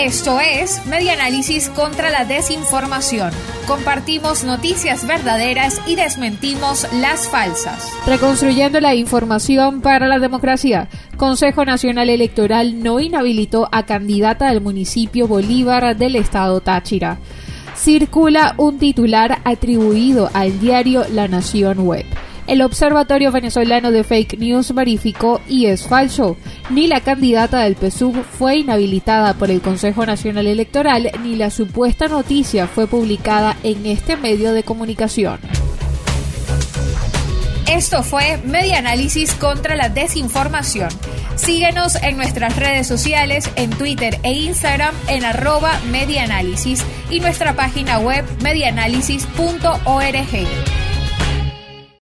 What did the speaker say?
Esto es Media Análisis contra la Desinformación. Compartimos noticias verdaderas y desmentimos las falsas. Reconstruyendo la información para la democracia. Consejo Nacional Electoral no inhabilitó a candidata del municipio Bolívar del estado Táchira. Circula un titular atribuido al diario La Nación Web. El Observatorio Venezolano de Fake News verificó y es falso. Ni la candidata del PSUV fue inhabilitada por el Consejo Nacional Electoral, ni la supuesta noticia fue publicada en este medio de comunicación. Esto fue Media Análisis contra la Desinformación. Síguenos en nuestras redes sociales, en Twitter e Instagram en arroba y nuestra página web medianálisis.org.